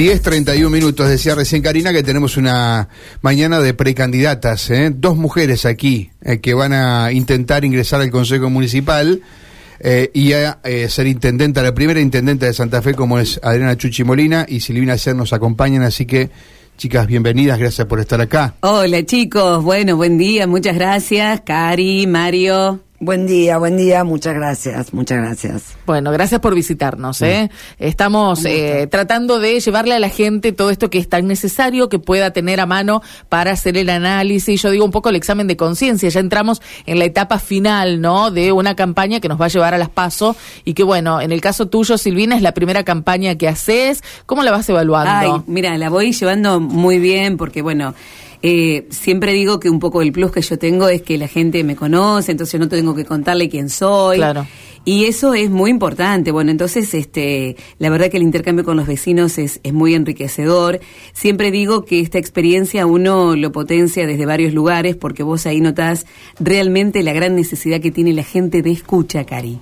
10.31 minutos, decía recién Karina que tenemos una mañana de precandidatas, ¿eh? dos mujeres aquí eh, que van a intentar ingresar al Consejo Municipal eh, y a ser intendenta, la primera intendenta de Santa Fe como es Adriana Chuchi Molina y Silvina Ser nos acompañan, así que chicas, bienvenidas, gracias por estar acá. Hola chicos, bueno, buen día, muchas gracias, Cari, Mario. Buen día, buen día, muchas gracias, muchas gracias. Bueno, gracias por visitarnos. ¿eh? Estamos eh, tratando de llevarle a la gente todo esto que es tan necesario que pueda tener a mano para hacer el análisis. Yo digo un poco el examen de conciencia. Ya entramos en la etapa final, ¿no? De una campaña que nos va a llevar a las pasos y que, bueno, en el caso tuyo, Silvina, es la primera campaña que haces. ¿Cómo la vas evaluando? Ay, mira, la voy llevando muy bien porque, bueno. Eh, siempre digo que un poco el plus que yo tengo es que la gente me conoce, entonces no tengo que contarle quién soy. Claro. Y eso es muy importante. Bueno, entonces, este, la verdad que el intercambio con los vecinos es, es muy enriquecedor. Siempre digo que esta experiencia uno lo potencia desde varios lugares porque vos ahí notás realmente la gran necesidad que tiene la gente de escucha, Cari.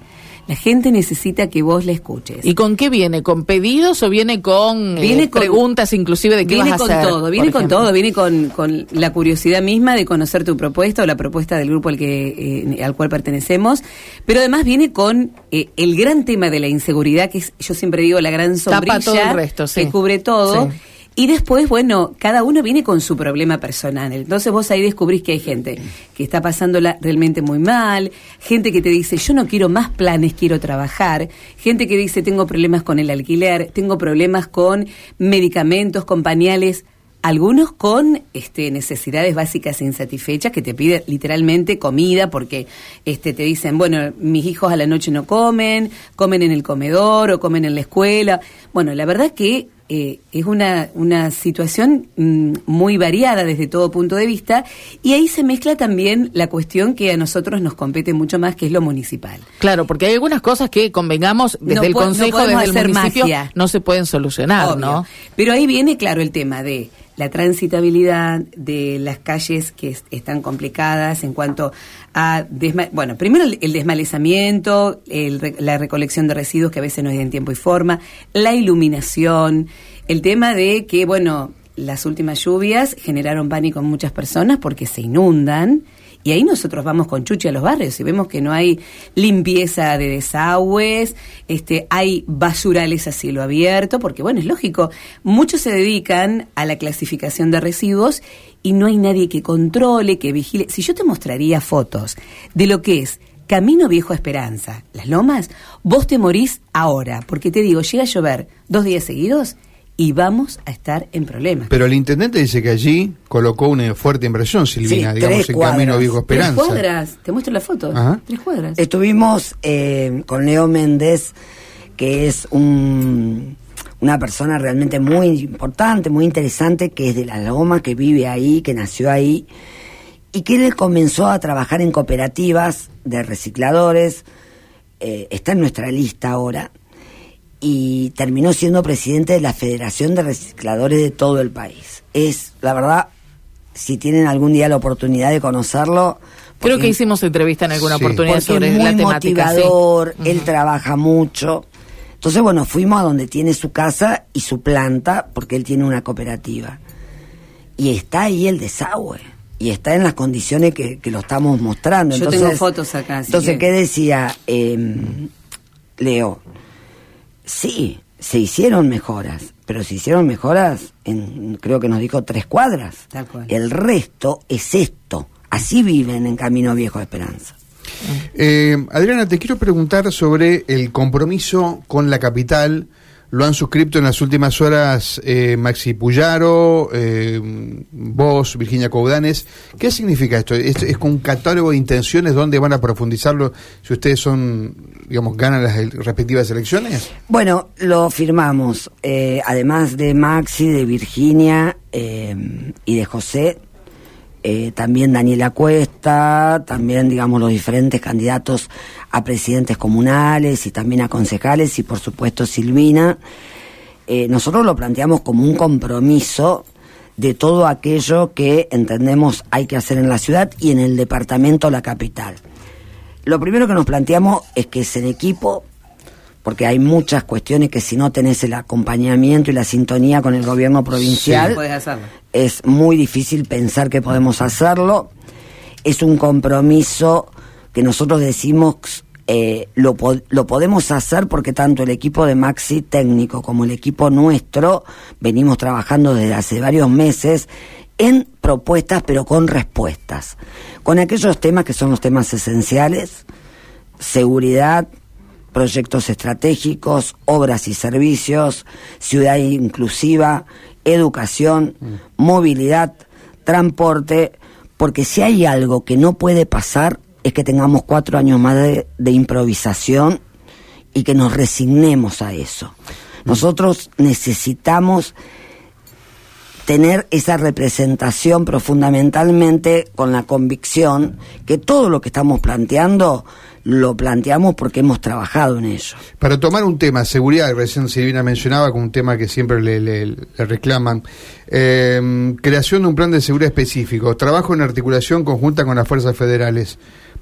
La gente necesita que vos la escuches. ¿Y con qué viene? ¿Con pedidos o viene con, eh, viene preguntas inclusive de qué vas a hacer? Viene con todo, viene con todo, viene con, con, la curiosidad misma de conocer tu propuesta o la propuesta del grupo al, que, eh, al cual pertenecemos, pero además viene con eh, el gran tema de la inseguridad, que es, yo siempre digo, la gran sombrilla todo el resto, sí. que cubre todo. Y después, bueno, cada uno viene con su problema personal. Entonces vos ahí descubrís que hay gente que está pasándola realmente muy mal, gente que te dice, yo no quiero más planes, quiero trabajar, gente que dice, tengo problemas con el alquiler, tengo problemas con medicamentos, con pañales algunos con este, necesidades básicas insatisfechas que te piden literalmente comida porque este, te dicen, bueno, mis hijos a la noche no comen, comen en el comedor o comen en la escuela. Bueno, la verdad que eh, es una, una situación mm, muy variada desde todo punto de vista y ahí se mezcla también la cuestión que a nosotros nos compete mucho más, que es lo municipal. Claro, porque hay algunas cosas que convengamos desde el Consejo, desde el municipio, no se pueden solucionar, ¿no? Pero ahí viene, claro, el tema de la transitabilidad de las calles que están complicadas en cuanto a, bueno, primero el, desmalezamiento, la recolección de residuos que a veces no es en tiempo y forma, la iluminación, el tema de que, bueno, las últimas lluvias generaron pánico en muchas personas porque se inundan y ahí nosotros vamos con Chuchi a los barrios y vemos que no hay limpieza de desagües, este, hay basurales a cielo abierto, porque bueno, es lógico, muchos se dedican a la clasificación de residuos y no hay nadie que controle, que vigile. Si yo te mostraría fotos de lo que es Camino Viejo Esperanza, las lomas, vos te morís ahora, porque te digo, llega a llover dos días seguidos y vamos a estar en problemas. Pero el intendente dice que allí colocó una fuerte inversión, Silvina, digamos, en Camino Viejo Esperanza. Tres cuadras, te muestro la foto, tres cuadras. Estuvimos eh, con Leo Méndez, que es un, una persona realmente muy importante, muy interesante, que es de La Loma, que vive ahí, que nació ahí, y que él comenzó a trabajar en cooperativas de recicladores, eh, está en nuestra lista ahora, y terminó siendo presidente de la Federación de Recicladores de todo el país. Es, la verdad, si tienen algún día la oportunidad de conocerlo. Creo que hicimos entrevista en alguna oportunidad sobre es muy la temática. motivador, él trabaja mucho. Entonces, bueno, fuimos a donde tiene su casa y su planta, porque él tiene una cooperativa. Y está ahí el desagüe. Y está en las condiciones que, lo estamos mostrando. Yo tengo fotos acá. Entonces, ¿qué decía em, Leo? Sí, se hicieron mejoras, pero se hicieron mejoras en, creo que nos dijo, tres cuadras. El resto es esto. Así viven en Camino Viejo de Esperanza. Eh, Adriana, te quiero preguntar sobre el compromiso con la capital lo han suscrito en las últimas horas eh, Maxi Puyaro, eh, vos, Virginia Coudanes. ¿Qué significa esto? ¿Es, ¿Es un catálogo de intenciones donde van a profundizarlo si ustedes son, digamos, ganan las respectivas elecciones? Bueno, lo firmamos. Eh, además de Maxi, de Virginia y de José, eh, también Daniela Cuesta, también, digamos, los diferentes candidatos a presidentes comunales y también a concejales y, por supuesto, Silvina. Eh, nosotros lo planteamos como un compromiso de todo aquello que entendemos hay que hacer en la ciudad y en el departamento, la capital. Lo primero que nos planteamos es que es en equipo, porque hay muchas cuestiones que si no tenés el acompañamiento y la sintonía con el gobierno provincial, es muy difícil pensar que podemos hacerlo. Es un compromiso que nosotros decimos eh, lo, lo podemos hacer porque tanto el equipo de Maxi técnico como el equipo nuestro venimos trabajando desde hace varios meses en propuestas pero con respuestas, con aquellos temas que son los temas esenciales, seguridad, proyectos estratégicos, obras y servicios, ciudad inclusiva, educación, mm. movilidad, transporte, porque si hay algo que no puede pasar es que tengamos cuatro años más de, improvisación y que nos resignemos a eso. Nosotros necesitamos tener esa representación profundamentalmente con la convicción que todo lo que estamos planteando lo planteamos porque hemos trabajado en ello. Para tomar un tema, seguridad, recién Silvina mencionaba, con un tema que siempre le, reclaman, eh, creación de un plan de seguridad específico, trabajo en articulación conjunta con las fuerzas federales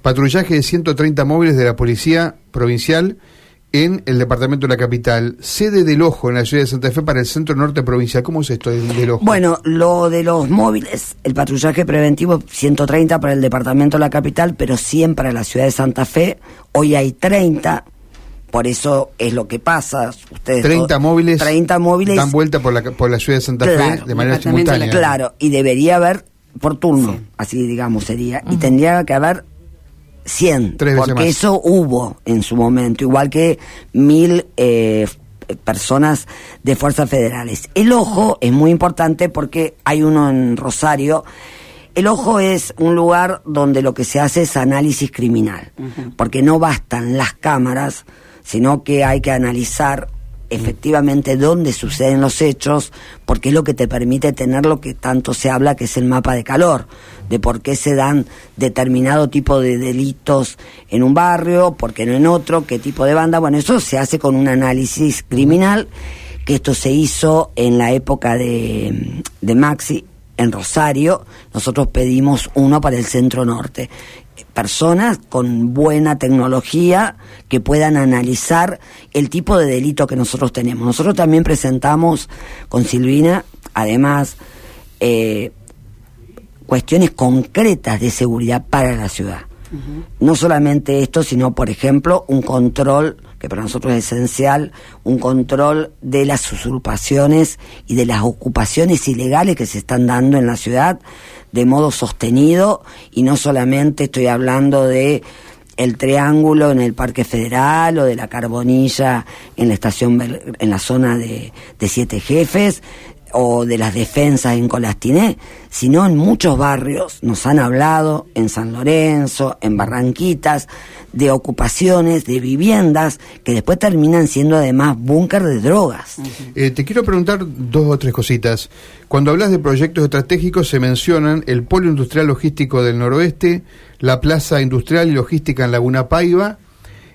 patrullaje de 130 móviles de la Policía Provincial en el departamento de la capital, sede del Ojo en la ciudad de Santa Fe para el centro norte provincial. ¿Cómo es esto del Ojo? Bueno, lo de los móviles, el patrullaje preventivo 130 para el departamento de la capital, pero 100 para la ciudad de Santa Fe. Hoy hay 30. Por eso es lo que pasa. Ustedes 30 móviles, 30 móviles dan vuelta por la, por la ciudad de Santa Fe de manera simultánea. Claro, y debería haber por turno, así digamos sería. Y tendría que haber 100, porque eso hubo en su momento, igual que mil eh, personas de fuerzas federales. El ojo es muy importante porque hay uno en Rosario. El ojo es un lugar donde lo que se hace es análisis criminal, porque no bastan las cámaras, sino que hay que analizar efectivamente dónde suceden los hechos, porque es lo que te permite tener lo que tanto se habla que es el mapa de calor, de por qué se dan determinado tipo de delitos en un barrio, por qué no en otro, qué tipo de banda. Bueno, eso se hace con un análisis criminal, que esto se hizo en la época de, de Maxi, en Rosario, nosotros pedimos uno para el centro norte personas con buena tecnología que puedan analizar el tipo de delito que nosotros tenemos. Nosotros también presentamos con Silvina, además, eh, cuestiones concretas de seguridad para la ciudad. No solamente esto, sino, por ejemplo, un control, para nosotros es esencial, un control de las usurpaciones y de las ocupaciones ilegales que se están dando en la ciudad de modo sostenido. Y no solamente estoy hablando de el triángulo en el Parque Federal o de la Carbonilla en la estación en la zona de Siete Jefes, o de las defensas en Colastiné, sino en muchos barrios nos han hablado, en San Lorenzo, en Barranquitas, de ocupaciones, de viviendas, que después terminan siendo además búnker de drogas. Eh, te quiero preguntar dos o tres cositas. Cuando hablas de proyectos estratégicos se mencionan el Polo Industrial Logístico del Noroeste, la Plaza Industrial y Logística en Laguna Paiva,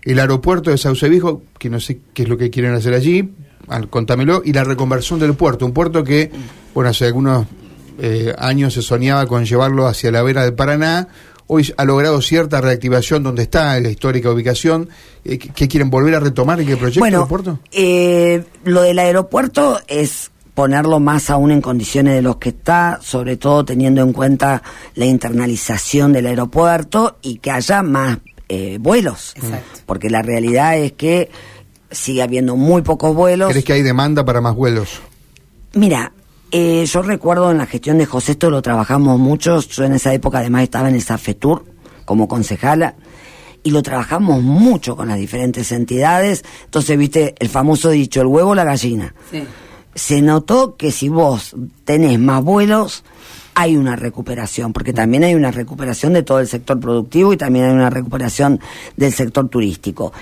el aeropuerto de Saucevijo, que no sé qué es lo que quieren hacer allí, contámelo, y la reconversión del puerto, un puerto que, bueno, hace algunos eh, años se soñaba con llevarlo hacia la vera del Paraná, hoy ha logrado cierta reactivación donde está la histórica ubicación. Eh, ¿Qué quieren volver a retomar en qué proyecto bueno, puerto? Eh, lo del aeropuerto es ponerlo más aún en condiciones de los que está, sobre todo teniendo en cuenta la internalización del aeropuerto y que haya más eh, vuelos. Porque la realidad es que sigue habiendo muy pocos vuelos. ¿Crees que hay demanda para más vuelos? Mira, eh, yo recuerdo en la gestión de José, esto lo trabajamos mucho, yo en esa época además estaba en el Safetur como concejala, y lo trabajamos mucho con las diferentes entidades, entonces viste el famoso dicho, el huevo la gallina. Se notó que si vos tenés más vuelos, hay una recuperación, porque también hay una recuperación de todo el sector productivo y también hay una recuperación del sector turístico.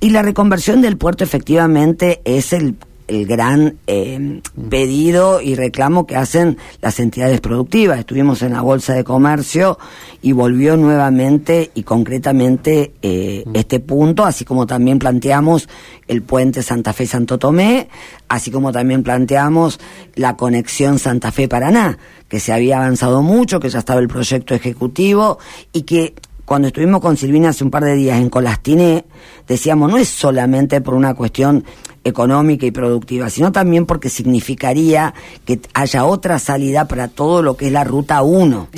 Y la reconversión del puerto efectivamente es el el gran eh, pedido y reclamo que hacen las entidades productivas. Estuvimos en la Bolsa de Comercio y volvió nuevamente y concretamente eh, este punto, así como también planteamos el puente Santa Fe-Santo Tomé, así como también planteamos la conexión Santa Fe-Paraná, que se había avanzado mucho, que ya estaba el proyecto ejecutivo y que cuando estuvimos con Silvina hace un par de días en Colastiné, decíamos, no es solamente por una cuestión económica y productiva, sino también porque significaría que haya otra salida para todo lo que es la ruta 1,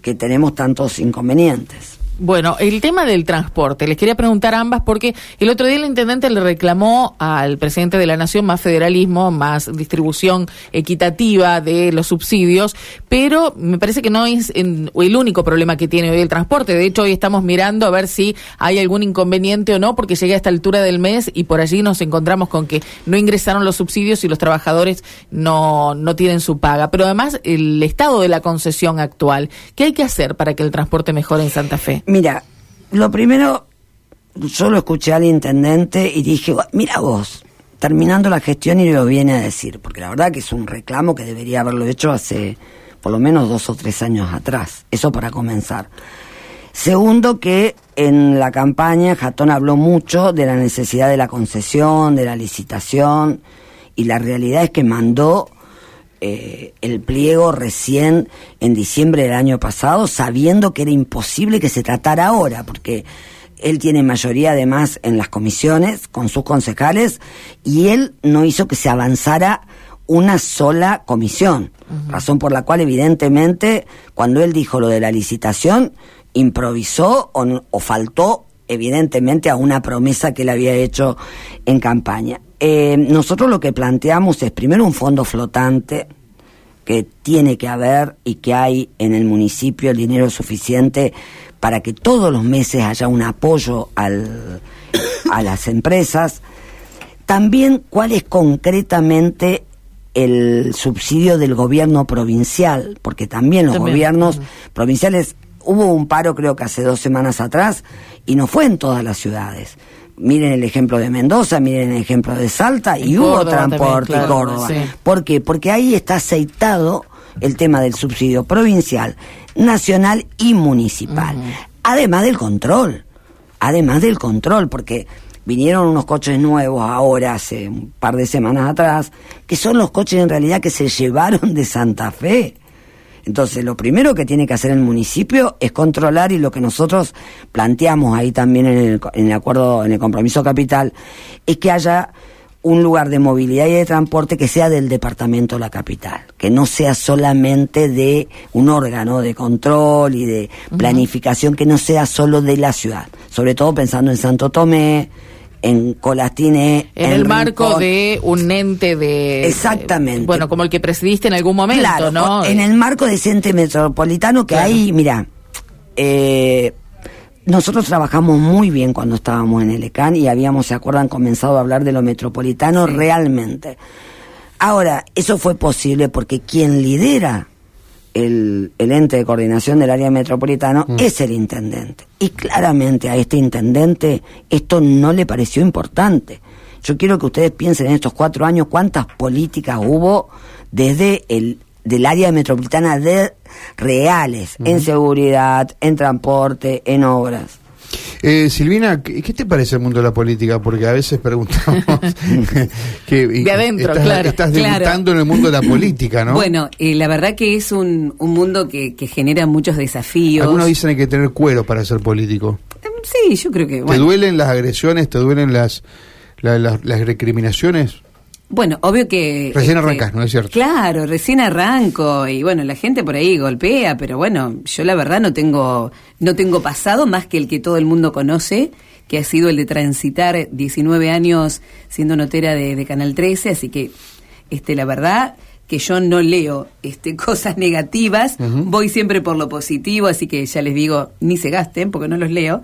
que tenemos tantos inconvenientes. Bueno, el tema del transporte, les quería preguntar a ambas porque el otro día el intendente le reclamó al presidente de la Nación más federalismo, más distribución equitativa de los subsidios, pero me parece que no es el único problema que tiene hoy el transporte. De hecho, hoy estamos mirando a ver si hay algún inconveniente o no, porque llega a esta altura del mes y por allí nos encontramos con que no ingresaron los subsidios y los trabajadores no, no tienen su paga. Pero además, el estado de la concesión actual, ¿qué hay que hacer para que el transporte mejore en Santa Fe? Mira, lo primero, yo lo escuché al intendente y dije, mira vos, terminando la gestión y lo viene a decir, porque la verdad que es un reclamo que debería haberlo hecho hace por lo menos dos o tres años atrás, eso para comenzar. Segundo, que en la campaña Jatón habló mucho de la necesidad de la concesión, de la licitación, y la realidad es que mandó eh, el pliego recién en diciembre del año pasado, sabiendo que era imposible que se tratara ahora, porque él tiene mayoría además en las comisiones con sus concejales y él no hizo que se avanzara una sola comisión, razón por la cual evidentemente cuando él dijo lo de la licitación improvisó o, o faltó evidentemente a una promesa que él había hecho en campaña. Eh, nosotros lo que planteamos es primero un fondo flotante que tiene que haber y que hay en el municipio el dinero suficiente para que todos los meses haya un apoyo al, a las empresas. También cuál es concretamente el subsidio del gobierno provincial, porque también los gobiernos provinciales, hubo un paro creo que hace dos semanas atrás y no fue en todas las ciudades miren el ejemplo de Mendoza, miren el ejemplo de Salta y hubo transporte en Córdoba. ¿Por qué? Porque ahí está aceitado el tema del subsidio provincial, nacional y municipal. Además del control, además del control, porque vinieron unos coches nuevos ahora, hace un par de semanas atrás, que son los coches en realidad que se llevaron de Santa Fe. Entonces, lo primero que tiene que hacer el municipio es controlar y lo que nosotros planteamos ahí también en el, en el acuerdo, en el compromiso capital, es que haya un lugar de movilidad y de transporte que sea del departamento de la capital, que no sea solamente de un órgano de control y de planificación, que no sea solo de la ciudad, sobre todo pensando en Santo Tomé, en Colastine. En, el marco de un ente de. Exactamente. bueno, como el que presidiste en algún momento, claro, ¿no? En el marco de ese ente metropolitano que hay, mira, eh, nosotros trabajamos muy bien cuando estábamos en el ECAN y habíamos, ¿se acuerdan?, comenzado a hablar de lo metropolitano realmente. Ahora, eso fue posible porque quien lidera el, ente de coordinación del área metropolitana mm. es el intendente. Y claramente a este intendente esto no le pareció importante. Yo quiero que ustedes piensen en estos cuatro años cuántas políticas hubo desde el del área metropolitana de reales, en seguridad, en transporte, en obras. Eh, Silvina, ¿qué, te parece el mundo de la política? Porque a veces preguntamos que de adentro, estás, claro, estás debutando en el mundo de la política, ¿no? Bueno, eh, la verdad que es un, un mundo que, que, genera muchos desafíos. Algunos dicen que hay que tener cuero para ser político. Em, sí, yo creo que. ¿Te duelen las agresiones? ¿Te duelen las, las recriminaciones? Bueno, obvio que... Recién este, arrancas, ¿no es cierto? Claro, recién arranco y bueno, la gente por ahí golpea, pero bueno, yo la verdad no tengo, no tengo pasado más que el que todo el mundo conoce, que ha sido el de transitar 19 años siendo notera de, de Canal 13, así que este, la verdad que yo no leo este, cosas negativas, voy siempre por lo positivo, así que ya les digo, ni se gasten porque no los leo.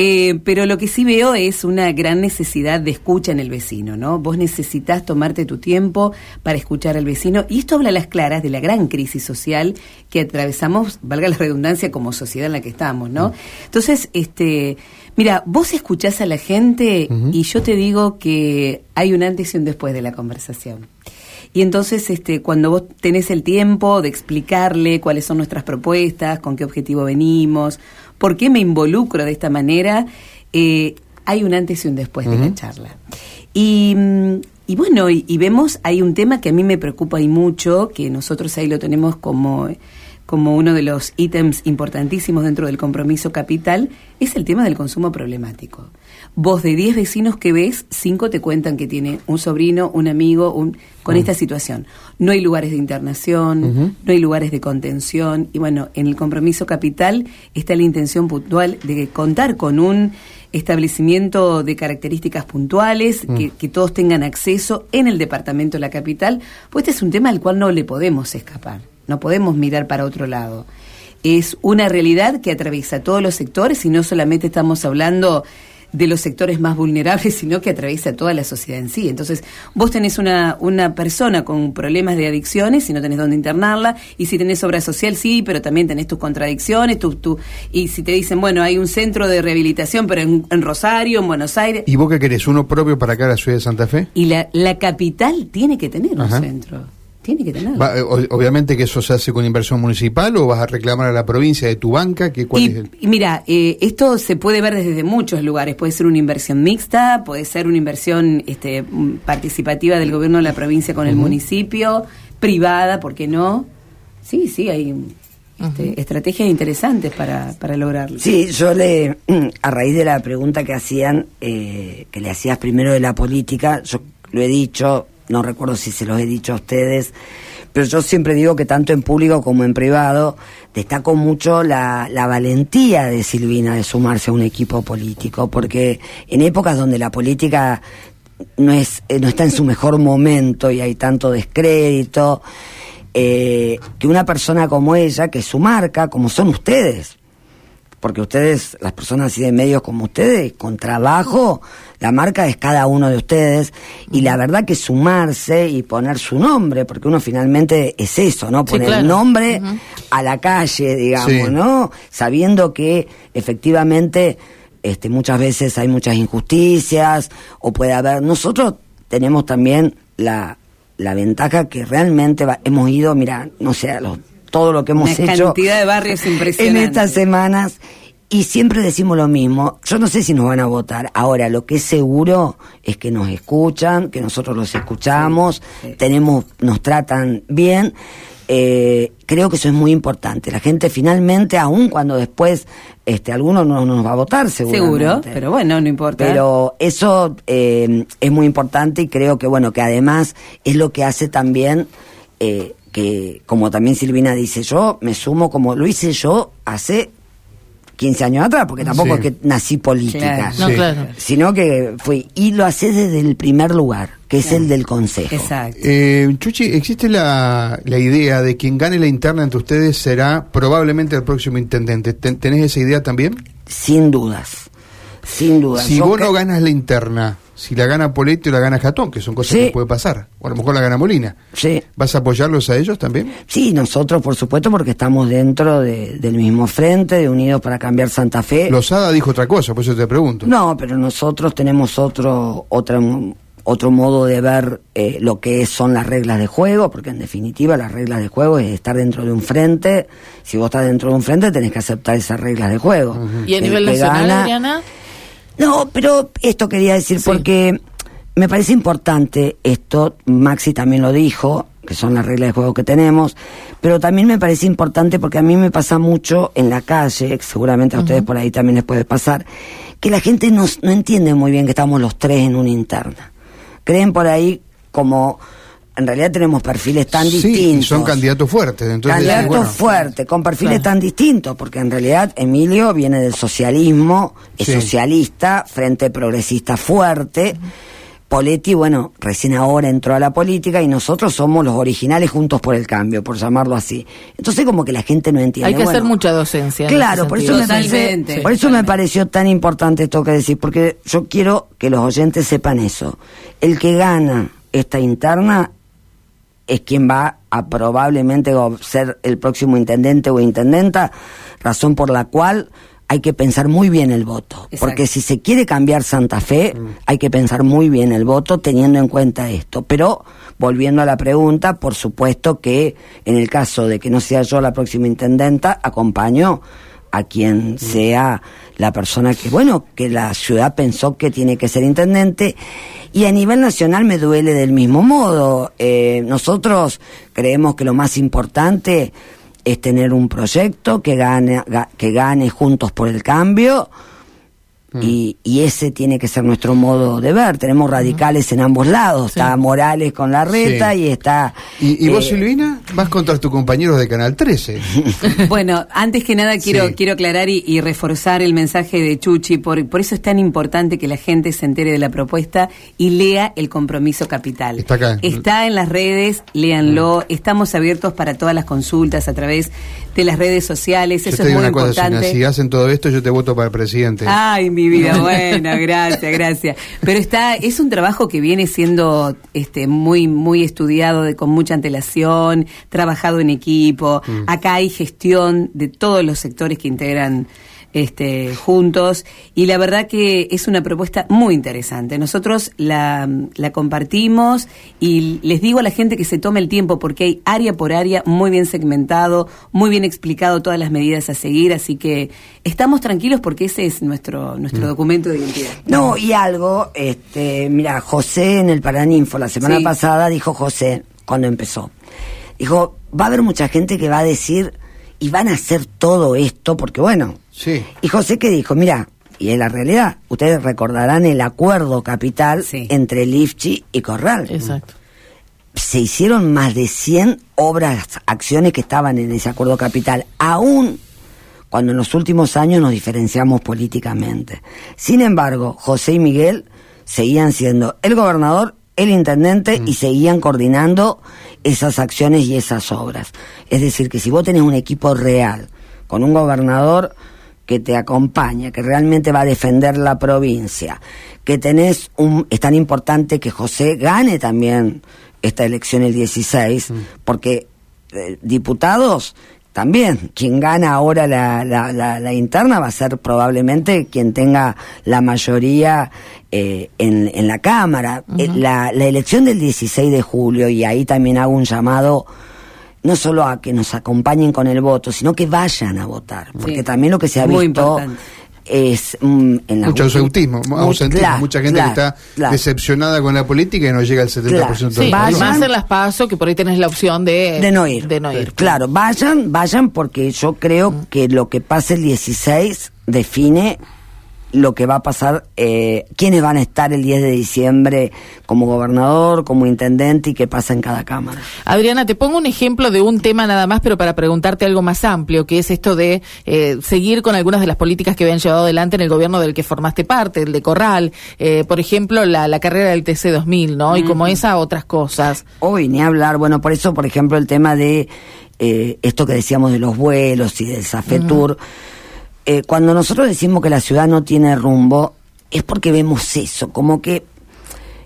Eh, pero lo que sí veo es una gran necesidad de escucha en el vecino, ¿no? Vos necesitas tomarte tu tiempo para escuchar al vecino y esto habla a las claras de la gran crisis social que atravesamos, valga la redundancia, como sociedad en la que estamos, ¿no? Entonces, este, mira, vos escuchás a la gente y yo te digo que hay un antes y un después de la conversación. Y entonces, este, cuando vos tenés el tiempo de explicarle cuáles son nuestras propuestas, con qué objetivo venimos, por qué me involucro de esta manera, eh, hay un antes y un después de la charla. Y, y bueno, y, vemos, hay un tema que a mí me preocupa y mucho, que nosotros ahí lo tenemos como como uno de los ítems importantísimos dentro del compromiso capital, es el tema del consumo problemático. Vos de 10 vecinos que ves, 5 te cuentan que tiene un sobrino, un amigo, un, con esta situación. No hay lugares de internación, no hay lugares de contención, y bueno, en el compromiso capital está la intención puntual de contar con un establecimiento de características puntuales, que, que, todos tengan acceso en el departamento de la capital, pues este es un tema al cual no le podemos escapar, no podemos mirar para otro lado. Es una realidad que atraviesa todos los sectores y no solamente estamos hablando de los sectores más vulnerables, sino que atraviesa toda la sociedad en sí. Entonces, vos tenés una, una persona con problemas de adicciones y no tenés dónde internarla, y si tenés obra social, sí, pero también tenés tus contradicciones, tu, tu, y si te dicen, bueno, hay un centro de rehabilitación, pero en, en Rosario, en Buenos Aires. ¿Y vos qué querés? ¿Uno propio para acá, la ciudad de Santa Fe? Y la, la capital tiene que tener Ajá. un centro. Tiene que tener. Va, obviamente que eso se hace con inversión municipal o vas a reclamar a la provincia de tu banca. Que, ¿cuál y, es el... y mira, eh, esto se puede ver desde muchos lugares. Puede ser una inversión mixta, puede ser una inversión este, participativa del gobierno de la provincia con uh -huh. el municipio, privada, ¿por qué no? Sí, sí, hay este, uh -huh. estrategias interesantes para, para lograrlo. Sí, yo le, a raíz de la pregunta que hacían, eh, que le hacías primero de la política, yo lo he dicho, no recuerdo si se los he dicho a ustedes, pero yo siempre digo que tanto en público como en privado destaco mucho la, la, valentía de Silvina de sumarse a un equipo político, porque en épocas donde la política no, es, no está en su mejor momento y hay tanto descrédito, eh, que una persona como ella, que su marca, como son ustedes, porque ustedes, las personas así de medios como ustedes, con trabajo, la marca es cada uno de ustedes, y la verdad que sumarse y poner su nombre, porque uno finalmente es eso, ¿no? Poner sí, claro. el nombre uh -huh. a la calle, digamos, sí. ¿no? Sabiendo que efectivamente este, muchas veces hay muchas injusticias, o puede haber. Nosotros tenemos también la, la ventaja que realmente va, hemos ido, mira, no sé, a los todo lo que hemos Una hecho cantidad de barrios impresionante. en estas semanas y siempre decimos lo mismo. Yo no sé si nos van a votar. Ahora, lo que es seguro es que nos escuchan, que nosotros los escuchamos, sí, sí. tenemos, nos tratan bien. Eh, creo que eso es muy importante. La gente finalmente, aun cuando después este, alguno no nos va a votar, seguramente. Seguro, pero bueno, no importa. Pero eso eh, es muy importante y creo que, bueno, que además es lo que hace también... Eh, que como también Silvina dice, yo me sumo como lo hice yo hace 15 años atrás, porque tampoco sí. es que nací política, claro. No, claro. sino que fui, y lo hace desde el primer lugar, que es el del Consejo. Exacto. Eh, Chuchi, ¿existe la, la, idea de quien gane la interna entre ustedes será probablemente el próximo intendente? ¿Tenés esa idea también? Sin dudas, sin dudas. Si yo vos que... no ganas la interna, si la gana Poletti o la gana Jatón, que son cosas sí. que puede pasar, o a lo mejor la gana Molina. Sí. ¿Vas a apoyarlos a ellos también? Sí, nosotros por supuesto porque estamos dentro de, del mismo frente, de Unidos para Cambiar Santa Fe. Lozada dijo otra cosa, por eso te pregunto. No, pero nosotros tenemos otro, otra, otro modo de ver eh, lo que son las reglas de juego, porque en definitiva las reglas de juego es estar dentro de un frente. Si vos estás dentro de un frente tenés que aceptar esas reglas de juego. Uh -huh. ¿Y a nivel nacional, gana, Adriana? No, pero esto quería decir sí. porque me parece importante esto, Maxi también lo dijo, que son las reglas de juego que tenemos, pero también me parece importante porque a mí me pasa mucho en la calle, seguramente a uh -huh. ustedes por ahí también les puede pasar, que la gente no, no entiende muy bien que estamos los tres en una interna. Creen por ahí como en realidad tenemos perfiles tan sí, distintos. son candidatos fuertes. Entonces, candidatos bueno, fuertes, con perfiles claro. tan distintos, porque en realidad Emilio viene del socialismo, es sí. socialista, frente progresista fuerte. Uh -huh. Poletti, bueno, recién ahora entró a la política y nosotros somos los originales juntos por el cambio, por llamarlo así. Entonces como que la gente no entiende. Hay que bueno, hacer mucha docencia. Claro, por eso, me, parece, por eso me pareció tan importante esto que decir, porque yo quiero que los oyentes sepan eso. El que gana esta interna es quien va a probablemente ser el próximo intendente o intendenta, razón por la cual hay que pensar muy bien el voto. Exacto. Porque si se quiere cambiar Santa Fe, mm. hay que pensar muy bien el voto teniendo en cuenta esto. Pero, volviendo a la pregunta, por supuesto que en el caso de que no sea yo la próxima intendenta, acompaño a quien mm. sea la persona que, bueno, que la ciudad pensó que tiene que ser intendente. Y a nivel nacional me duele del mismo modo. Eh, nosotros creemos que lo más importante es tener un proyecto que gane, ga- que gane juntos por el cambio. Mm. Y, y ese tiene que ser nuestro modo de ver. Tenemos radicales en ambos lados. Está Morales con la reta Sí. y está. ¿Y, y vos, eh, Silvina? Vas contra tus compañeros de Canal 13. Bueno, antes que nada quiero, Sí. quiero aclarar y, y reforzar el mensaje de Chuchi, por, por eso es tan importante que la gente se entere de la propuesta y lea el compromiso capital. Está acá. Está en las redes, léanlo, estamos abiertos para todas las consultas a través de las redes sociales, Yo eso te es digo muy una cosa, importante. Silvina, si hacen todo esto, yo te voto para presidente. Ay, mi vida, bueno, gracias, gracias. Pero está, es un trabajo que viene siendo este muy, muy estudiado, de, con mucha antelación, trabajado en equipo. Acá hay gestión de todos los sectores que integran este, juntos y la verdad que es una propuesta muy interesante. Nosotros la, la compartimos y les digo a la gente que se tome el tiempo porque hay área por área muy bien segmentado, muy bien explicado todas las medidas a seguir, así que estamos tranquilos porque ese es nuestro, nuestro documento de identidad. No, y algo, este, mira, José en el Paraninfo la semana Sí. pasada dijo José, cuando empezó, dijo, va a haber mucha gente que va a decir, y van a hacer todo esto, porque bueno, Sí. y José que dijo, mira, y es la realidad, ustedes recordarán el acuerdo capital Sí. entre Lifchi y Corral. Exacto. Se hicieron más de 100 obras, acciones que estaban en ese acuerdo capital, aún cuando en los últimos años nos diferenciamos políticamente. Sin embargo, José y Miguel seguían siendo el gobernador, el intendente y seguían coordinando esas acciones y esas obras. Es decir, que si vos tenés un equipo real, con un gobernador que te acompaña, que realmente va a defender la provincia, que tenés un... Es tan importante que José gane también esta elección el 16, porque eh, diputados también, quien gana ahora la, la, la, la interna va a ser probablemente quien tenga la mayoría eh, en, en la Cámara. Eh, la, la elección del 16 de julio, y ahí también hago un llamado no solo a que nos acompañen con el voto, sino que vayan a votar, porque Sí. también lo que se ha Muy visto importante. es mm, en la Mucho ausentismo, Muy- ausentismo, claro, mucha gente claro, que está claro. decepcionada con la política y no llega al 70% Claro, del Sí, Vayan. más en las paso que por ahí tenés la opción de, de no ir. De no ir. Claro, vayan, vayan porque yo creo que lo que pase el 16 define lo que va a pasar, eh, quiénes van a estar el 10 de diciembre como gobernador, como intendente y qué pasa en cada cámara. Adriana, te pongo un ejemplo de un tema nada más, pero para preguntarte algo más amplio, que es esto de eh, seguir con algunas de las políticas que habían llevado adelante en el gobierno del que formaste parte, el de Corral, eh, por ejemplo, la, la carrera del TC2000, ¿no? Y como esa, otras cosas. Hoy ni hablar, bueno, por eso, por ejemplo, el tema de eh, esto que decíamos de los vuelos y del Safetur, eh, cuando nosotros decimos que la ciudad no tiene rumbo, es porque vemos eso, como que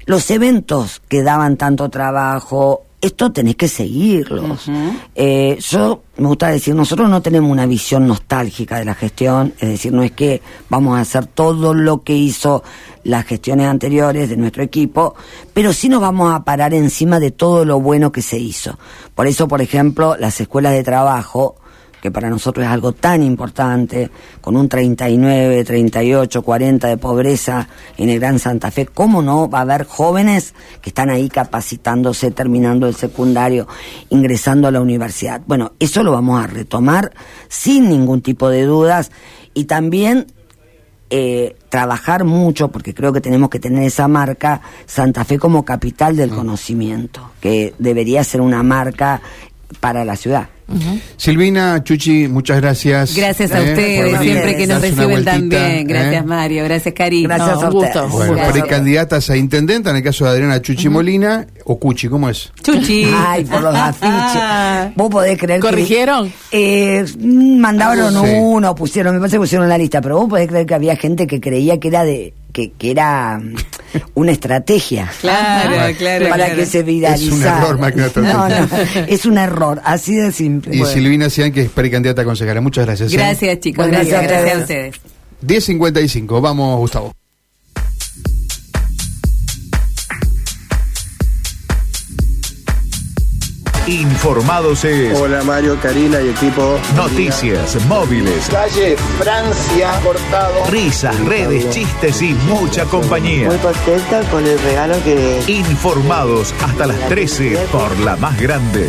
los eventos que daban tanto trabajo, esto tenés que seguirlos. Eh, yo me gusta decir, nosotros no tenemos una visión nostálgica de la gestión, es decir, no es que vamos a hacer todo lo que hizo las gestiones anteriores de nuestro equipo, pero sí nos vamos a parar encima de todo lo bueno que se hizo. Por eso, por ejemplo, las escuelas de trabajo, que para nosotros es algo tan importante, con un 39, 38, 40 de pobreza en el Gran Santa Fe, ¿cómo no va a haber jóvenes que están ahí capacitándose, terminando el secundario, ingresando a la universidad? Bueno, eso lo vamos a retomar sin ningún tipo de dudas y también eh, trabajar mucho, porque creo que tenemos que tener esa marca, Santa Fe como capital del conocimiento, que debería ser una marca para la ciudad. Silvina, Chuchi, muchas gracias. Gracias a eh, ustedes, siempre que nos reciben vueltita, bien. Gracias, eh. Mario. Gracias, Cari. Gracias No, a un gusto. ustedes. Bueno, Gracias. precandidatas a intendenta, en el caso de Adriana Chuchi Molina, o Cuchi, ¿cómo es? Chuchi. Ay, por los afiches. Vos podés creer que... ¿Corrigieron? Eh, mm, mandaron Sí. uno, pusieron, me parece que pusieron la lista, pero vos podés creer que había gente que creía que era de que, que era una estrategia. Claro, claro, Para claro. que se viralizara. Es un error No, no, es un error, así de simple. Y Bueno. Silvina Cian, que es precandidata a consejera. Muchas gracias. ¿eh? Gracias, chicos. Bueno, Gracias, gracias a gracias a ustedes. 10.55. Vamos, Gustavo. Informados es Hola Mario, Karina y equipo. noticias, móviles, Calle Francia, cortado. risas, redes, chistes y mucha compañía. Muy contenta con el regalo que Informados hasta las 13 por la más grande.